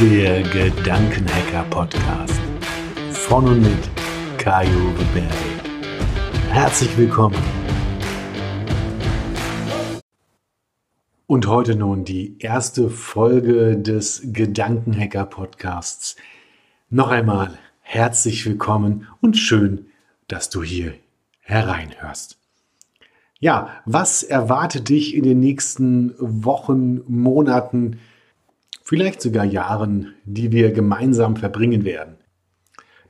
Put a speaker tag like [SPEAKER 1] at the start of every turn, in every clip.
[SPEAKER 1] Der Gedankenhacker Podcast von und mit Kajo Berge. Herzlich willkommen. Und heute nun die erste Folge des Gedankenhacker Podcasts. Noch einmal herzlich willkommen und schön, dass du hier hereinhörst. Ja, was erwartet dich in den nächsten Wochen, Monaten, vielleicht sogar Jahren, die wir gemeinsam verbringen werden?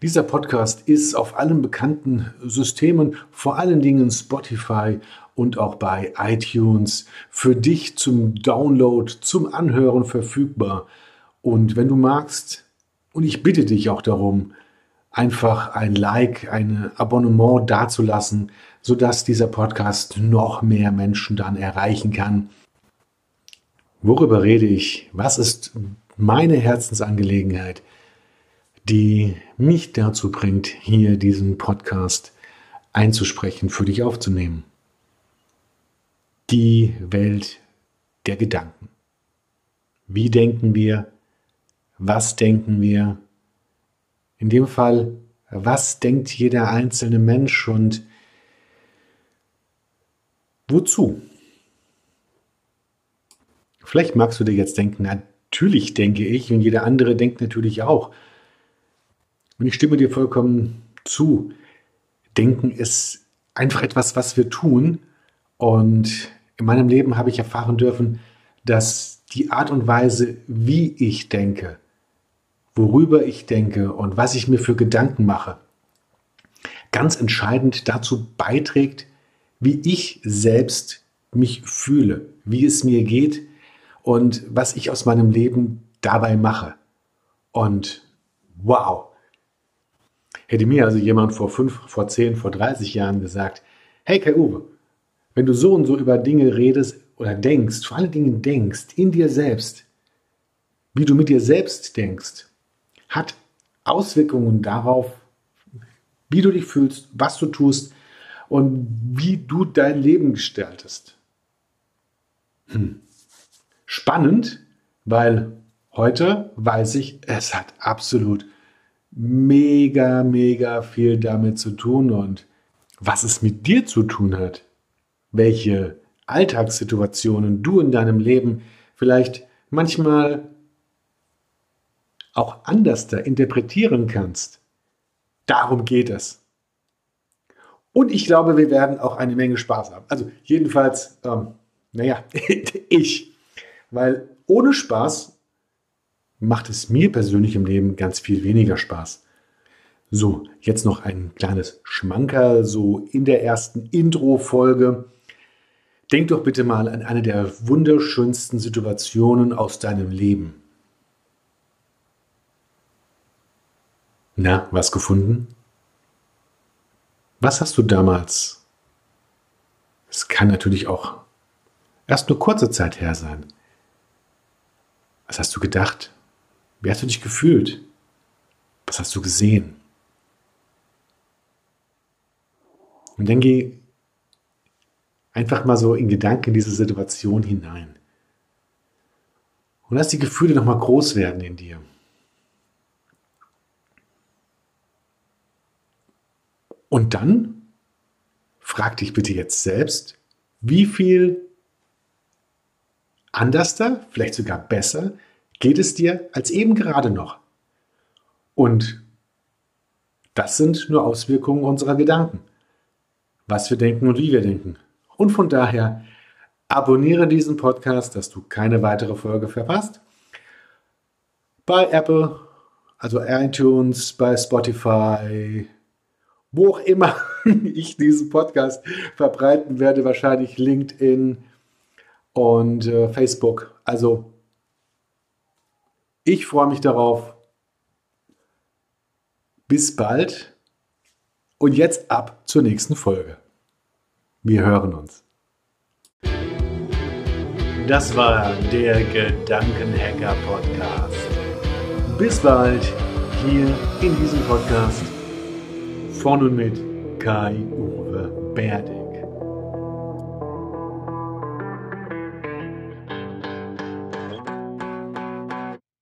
[SPEAKER 1] Dieser Podcast ist auf allen bekannten Systemen, vor allen Dingen Spotify und auch bei iTunes, für dich zum Download, zum Anhören verfügbar. Und wenn du magst, und ich bitte dich auch darum, einfach ein Like, ein Abonnement dazulassen, sodass dieser Podcast noch mehr Menschen dann erreichen kann. Worüber rede ich? Was ist meine Herzensangelegenheit, die mich dazu bringt, hier diesen Podcast einzusprechen, für dich aufzunehmen? Die Welt der Gedanken. Wie denken wir? Was denken wir? In dem Fall, was denkt jeder einzelne Mensch und wozu? Vielleicht magst du dir jetzt denken, natürlich denke ich und jeder andere denkt natürlich auch. Und ich stimme dir vollkommen zu. Denken ist einfach etwas, was wir tun. Und in meinem Leben habe ich erfahren dürfen, dass die Art und Weise, wie ich denke, worüber ich denke und was ich mir für Gedanken mache, ganz entscheidend dazu beiträgt, wie ich selbst mich fühle, wie es mir geht und was ich aus meinem Leben dabei mache. Und wow, hätte mir also jemand vor fünf, vor zehn, vor 30 Jahren gesagt, hey Kai Uwe, wenn du so und so über Dinge redest oder denkst, vor allen Dingen denkst, in dir selbst, wie du mit dir selbst denkst, hat Auswirkungen darauf, wie du dich fühlst, was du tust und wie du dein Leben gestaltest. Hm. Spannend, weil heute weiß ich, es hat absolut mega, mega viel damit zu tun und was es mit dir zu tun hat, welche Alltagssituationen du in deinem Leben vielleicht manchmal auch anders da interpretieren kannst. Darum geht es. Und ich glaube, wir werden auch eine Menge Spaß haben. Also jedenfalls, ähm, naja, ich. Weil ohne Spaß macht es mir persönlich im Leben ganz viel weniger Spaß. So, jetzt noch ein kleines Schmanker, so in der ersten Intro-Folge. Denk doch bitte mal an eine der wunderschönsten Situationen aus deinem Leben. Na, was gefunden? Was hast du damals? Es kann natürlich auch erst nur kurze Zeit her sein. Was hast du gedacht? Wie hast du dich gefühlt? Was hast du gesehen? Und dann geh einfach mal so in Gedanken in diese Situation hinein. Und lass die Gefühle nochmal groß werden in dir. Und dann frag dich bitte jetzt selbst, wie viel anderster, vielleicht sogar besser, geht es dir als eben gerade noch? Und das sind nur Auswirkungen unserer Gedanken. Was wir denken und wie wir denken. Und von daher abonniere diesen Podcast, dass du keine weitere Folge verpasst. Bei Apple, also iTunes, bei Spotify, wo auch immer ich diesen Podcast verbreiten werde, wahrscheinlich LinkedIn und äh, Facebook. Also ich freue mich darauf. Bis bald und jetzt ab zur nächsten Folge. Wir hören uns. Das war der Gedankenhacker Podcast. Bis bald hier in diesem Podcast von und mit Kai-Uwe Berde.